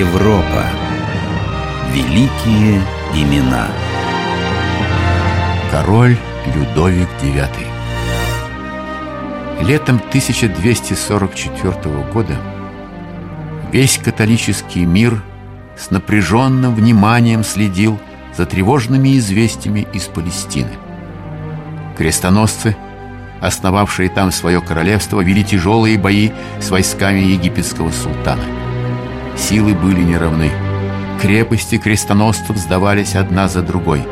Европа. Великие имена. Король Людовик IX. Летом 1244 года весь католический мир с напряженным вниманием следил за тревожными известиями из Палестины. Крестоносцы, основавшие там свое королевство, вели тяжелые бои с войсками египетского султана. Силы были неравны. Крепости крестоносцев сдавались одна за другой.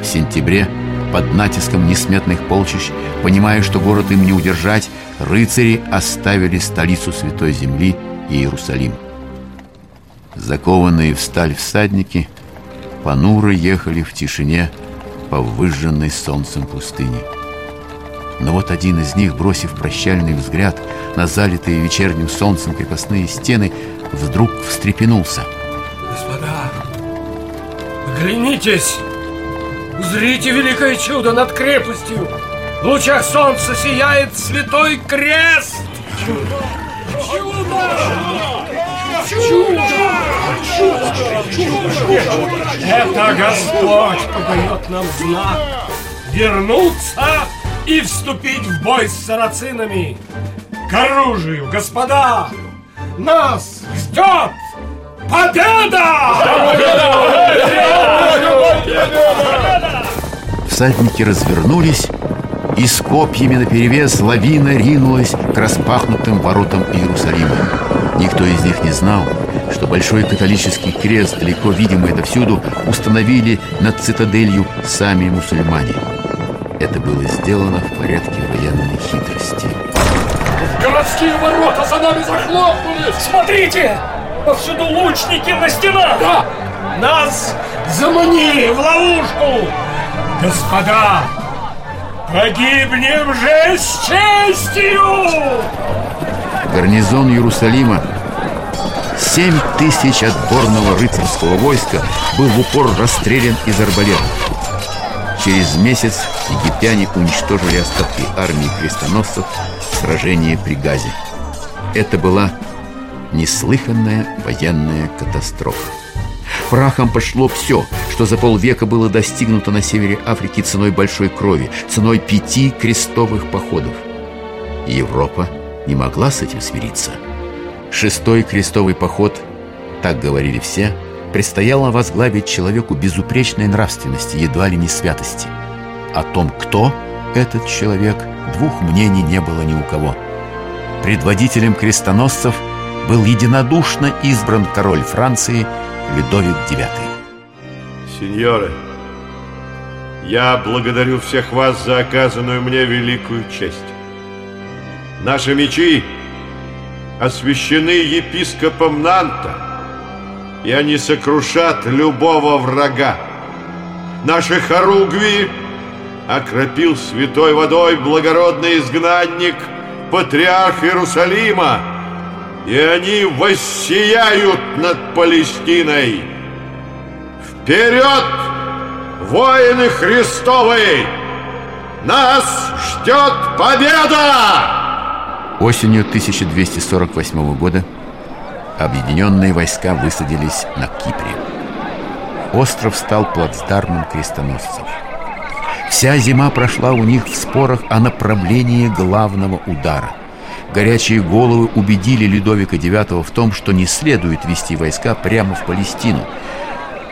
В сентябре под натиском несметных полчищ, понимая, что город им не удержать, рыцари оставили столицу Святой Земли Иерусалим. Закованные в сталь всадники понуро ехали в тишине по выжженной солнцем пустыне. Но вот один из них, бросив прощальный взгляд на залитые вечерним солнцем крепостные стены, вдруг встрепенулся. Господа, оглянитесь! Узрите великое чудо над крепостью! В лучах солнца сияет святой крест! Чудо! Чудо! Это Господь подает нам знак вернуться и вступить в бой с сарацинами. К оружию, господа! Нас ждет победа! Всадники развернулись, и с копьями наперевес лавина ринулась к распахнутым воротам Иерусалима. Никто из них не знал, что большой католический крест, далеко видимый отовсюду, установили над цитаделью сами мусульмане. Это было сделано в порядке военной хитрости. Городские ворота за нами захлопнулись! Смотрите! Повсюду лучники на стенах! Да! Нас заманили в ловушку! Господа, погибнем же с честью! Гарнизон Иерусалима Семь тысяч отборного рыцарского войска был в упор расстрелян из арбалетов. Через месяц египтяне уничтожили остатки армии крестоносцев в сражении при Газе. Это была неслыханная военная катастрофа. Прахом пошло все, что за полвека было достигнуто на севере Африки ценой большой крови, ценой пяти крестовых походов. Европа не могла с этим смириться. Шестой крестовый поход, так говорили все, предстояло возглавить человеку безупречной нравственности, едва ли не святости. О том, кто этот человек, двух мнений не было ни у кого. Предводителем крестоносцев был единодушно избран король Франции Людовик IX. Сеньоры, я благодарю всех вас за оказанную мне великую честь. Наши мечи освящены епископом Нанта – и они сокрушат любого врага. Наши хоругви окропил святой водой благородный изгнанник, патриарх Иерусалима, и они воссияют над Палестиной. Вперед, воины Христовы! Нас ждет победа! Осенью 1248 года объединенные войска высадились на Кипре. Остров стал плацдармом крестоносцев. Вся зима прошла у них в спорах о направлении главного удара. Горячие головы убедили Людовика IX в том, что не следует вести войска прямо в Палестину.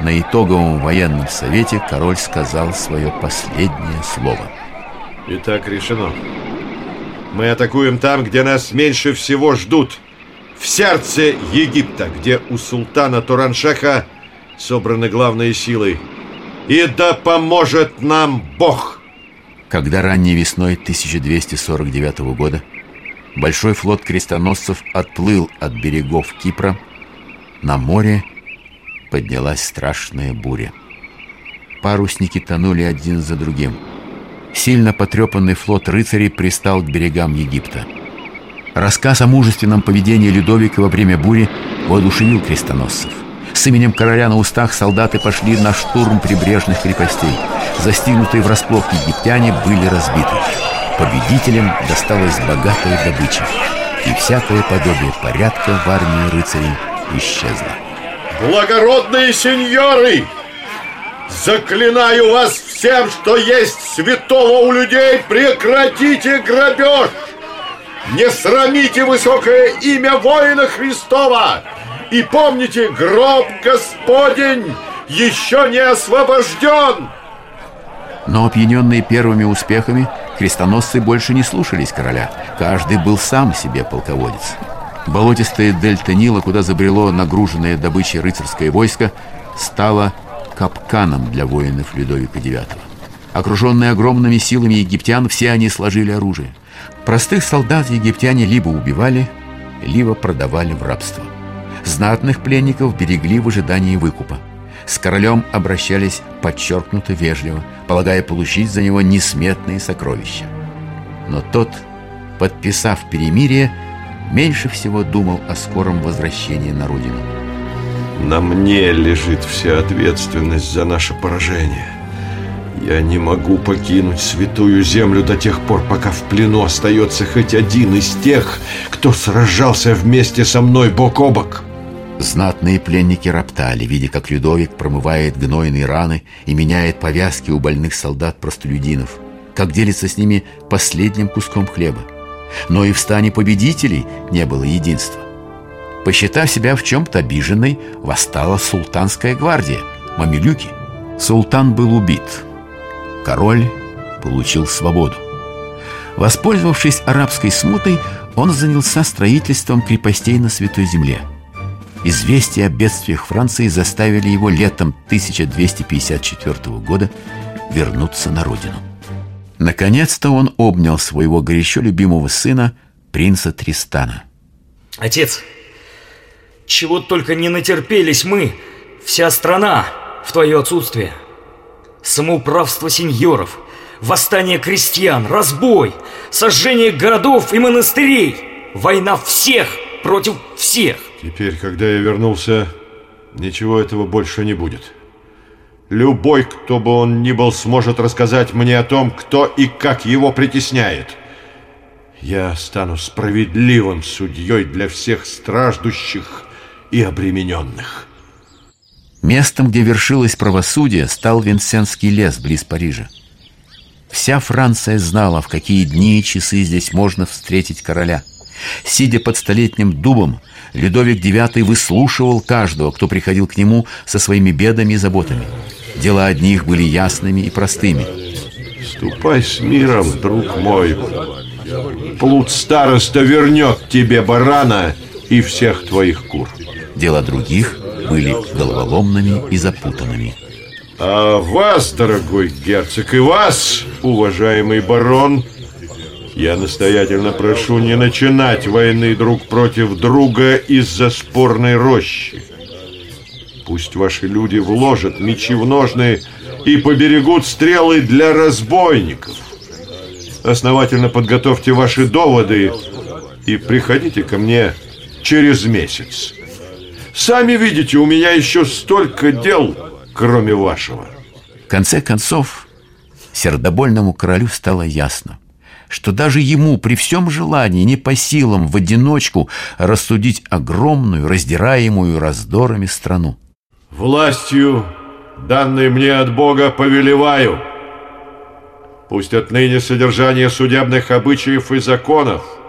На итоговом военном совете король сказал свое последнее слово. Итак, решено. Мы атакуем там, где нас меньше всего ждут – в сердце Египта, где у султана Тураншаха собраны главные силы. И да поможет нам Бог! Когда ранней весной 1249 года большой флот крестоносцев отплыл от берегов Кипра, на море поднялась страшная буря. Парусники тонули один за другим. Сильно потрепанный флот рыцарей пристал к берегам Египта. Рассказ о мужественном поведении Людовика во время бури воодушевил крестоносцев. С именем короля на устах солдаты пошли на штурм прибрежных крепостей. Застигнутые врасплох египтяне были разбиты. Победителям досталась богатая добыча. И всякое подобие порядка в армии рыцарей исчезла. Благородные сеньоры! Заклинаю вас всем, что есть святого у людей, прекратите грабеж! Не срамите высокое имя воина Христова! И помните, гроб Господень еще не освобожден! Но опьяненные первыми успехами, крестоносцы больше не слушались короля. Каждый был сам себе полководец. Болотистая дельта Нила, куда забрело нагруженное добычей рыцарское войско, стала капканом для воинов Людовика IX. Окруженные огромными силами египтян, все они сложили оружие. Простых солдат египтяне либо убивали, либо продавали в рабство. Знатных пленников берегли в ожидании выкупа. С королем обращались подчеркнуто вежливо, полагая получить за него несметные сокровища. Но тот, подписав перемирие, меньше всего думал о скором возвращении на родину. На мне лежит вся ответственность за наше поражение. Я не могу покинуть святую землю до тех пор, пока в плену остается хоть один из тех, кто сражался вместе со мной бок о бок. Знатные пленники роптали, видя, как Людовик промывает гнойные раны и меняет повязки у больных солдат-простолюдинов, как делится с ними последним куском хлеба. Но и в стане победителей не было единства. Посчитав себя в чем-то обиженной, восстала султанская гвардия, мамилюки. Султан был убит. Король получил свободу. Воспользовавшись арабской смутой, он занялся строительством крепостей на Святой Земле. Известия о бедствиях Франции заставили его летом 1254 года вернуться на родину. Наконец-то он обнял своего горячо любимого сына, принца Тристана. Отец, чего только не натерпелись мы, вся страна, в твое отсутствие. Самоуправство сеньоров, восстание крестьян, разбой, сожжение городов и монастырей, война всех против всех. Теперь, когда я вернулся, ничего этого больше не будет. Любой, кто бы он ни был, сможет рассказать мне о том, кто и как его притесняет. Я стану справедливым судьей для всех страждущих и обремененных. Местом, где вершилось правосудие, стал Винсентский лес близ Парижа. Вся Франция знала, в какие дни и часы здесь можно встретить короля. Сидя под столетним дубом, Людовик IX выслушивал каждого, кто приходил к нему со своими бедами и заботами. Дела одних были ясными и простыми. Ступай с миром, друг мой. Плут староста вернет тебе барана и всех твоих кур. Дела других были головоломными и запутанными. А вас, дорогой герцог, и вас, уважаемый барон, я настоятельно прошу не начинать войны друг против друга из-за спорной рощи. Пусть ваши люди вложат мечи в ножны и поберегут стрелы для разбойников. Основательно подготовьте ваши доводы и приходите ко мне через месяц. Сами видите, у меня еще столько дел, кроме вашего. В конце концов, сердобольному королю стало ясно, что даже ему при всем желании не по силам в одиночку рассудить огромную, раздираемую раздорами страну. Властью, данной мне от Бога, повелеваю. Пусть отныне содержание судебных обычаев и законов –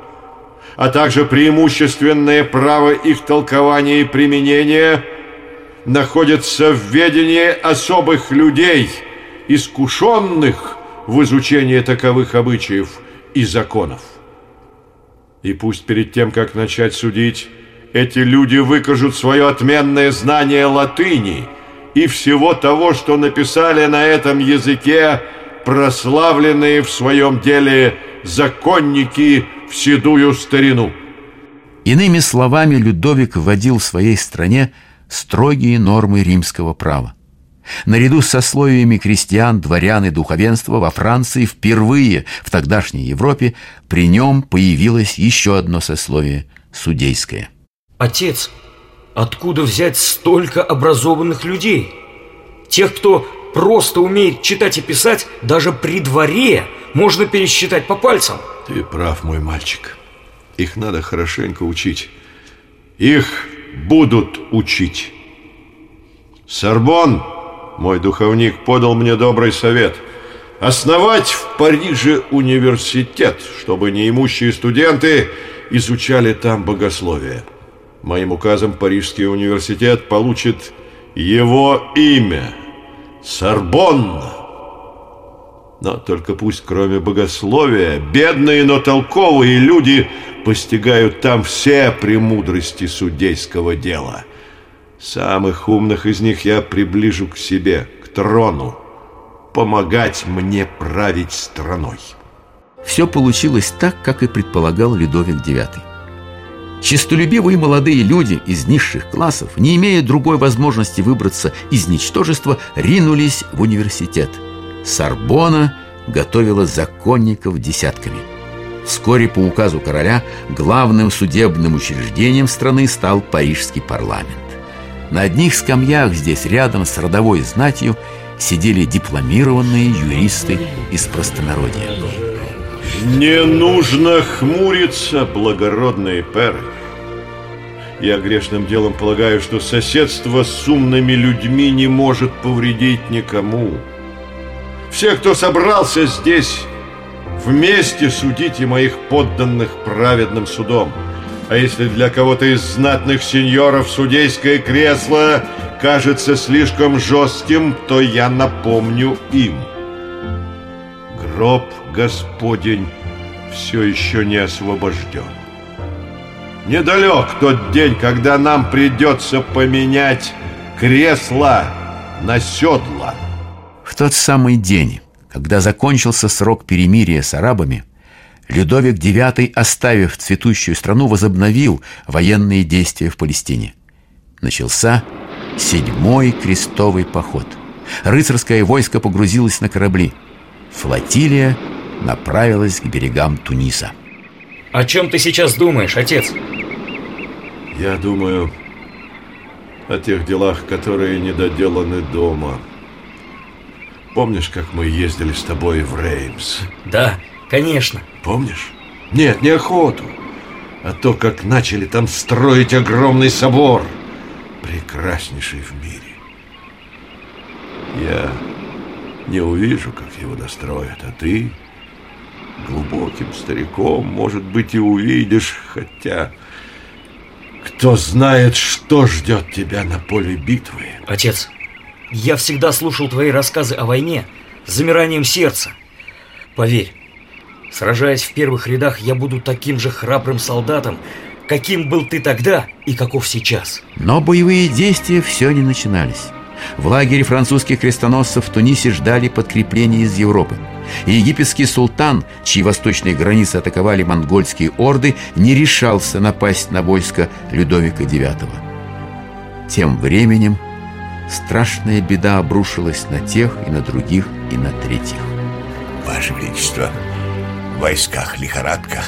а также преимущественное право их толкования и применения находятся в ведении особых людей, искушенных в изучении таковых обычаев и законов. И пусть перед тем, как начать судить, эти люди выкажут свое отменное знание латыни и всего того, что написали на этом языке прославленные в своем деле законники в седую старину. Иными словами, Людовик вводил в своей стране строгие нормы римского права. Наряду с сословиями крестьян, дворян и духовенства во Франции впервые в тогдашней Европе при нем появилось еще одно сословие – судейское. Отец, откуда взять столько образованных людей? Тех, кто просто умеет читать и писать, даже при дворе можно пересчитать по пальцам – ты прав, мой мальчик. Их надо хорошенько учить. Их будут учить. Сорбон, мой духовник, подал мне добрый совет – основать в Париже университет, чтобы неимущие студенты изучали там богословие. Моим указом Парижский университет получит его имя – Сорбонна. Но только пусть кроме богословия бедные, но толковые люди постигают там все премудрости судейского дела. Самых умных из них я приближу к себе, к трону, помогать мне править страной. Все получилось так, как и предполагал Людовик IX. Чистолюбивые молодые люди из низших классов, не имея другой возможности выбраться из ничтожества, ринулись в университет. Сорбона готовила законников десятками. Вскоре по указу короля главным судебным учреждением страны стал Парижский парламент. На одних скамьях здесь рядом с родовой знатью сидели дипломированные юристы из простонародья. Не нужно хмуриться, благородные перы. Я грешным делом полагаю, что соседство с умными людьми не может повредить никому. Все, кто собрался здесь, вместе судите моих подданных праведным судом. А если для кого-то из знатных сеньоров судейское кресло кажется слишком жестким, то я напомню им. Гроб Господень все еще не освобожден. Недалек тот день, когда нам придется поменять кресло на седла. В тот самый день, когда закончился срок перемирия с арабами, Людовик IX, оставив цветущую страну, возобновил военные действия в Палестине. Начался седьмой крестовый поход. Рыцарское войско погрузилось на корабли. Флотилия направилась к берегам Туниса. О чем ты сейчас думаешь, отец? Я думаю о тех делах, которые не доделаны дома. Помнишь, как мы ездили с тобой в Реймс? Да, конечно. Помнишь? Нет, не охоту, а то, как начали там строить огромный собор, прекраснейший в мире. Я не увижу, как его достроят, а ты глубоким стариком, может быть, и увидишь, хотя кто знает, что ждет тебя на поле битвы. Отец, я всегда слушал твои рассказы о войне с замиранием сердца. Поверь, сражаясь в первых рядах, я буду таким же храбрым солдатом, каким был ты тогда и каков сейчас. Но боевые действия все не начинались. В лагере французских крестоносцев в Тунисе ждали подкрепления из Европы. И египетский султан, чьи восточные границы атаковали монгольские орды, не решался напасть на войско Людовика IX. Тем временем страшная беда обрушилась на тех и на других и на третьих. Ваше Величество, в войсках лихорадка.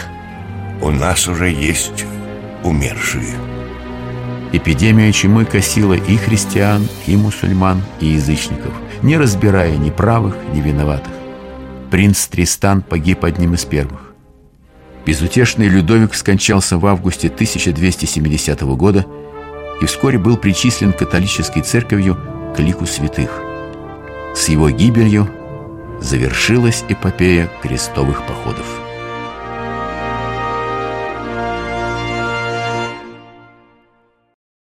У нас уже есть умершие. Эпидемия чумы косила и христиан, и мусульман, и язычников, не разбирая ни правых, ни виноватых. Принц Тристан погиб одним из первых. Безутешный Людовик скончался в августе 1270 года и вскоре был причислен католической церковью к лику святых. С его гибелью завершилась эпопея крестовых походов.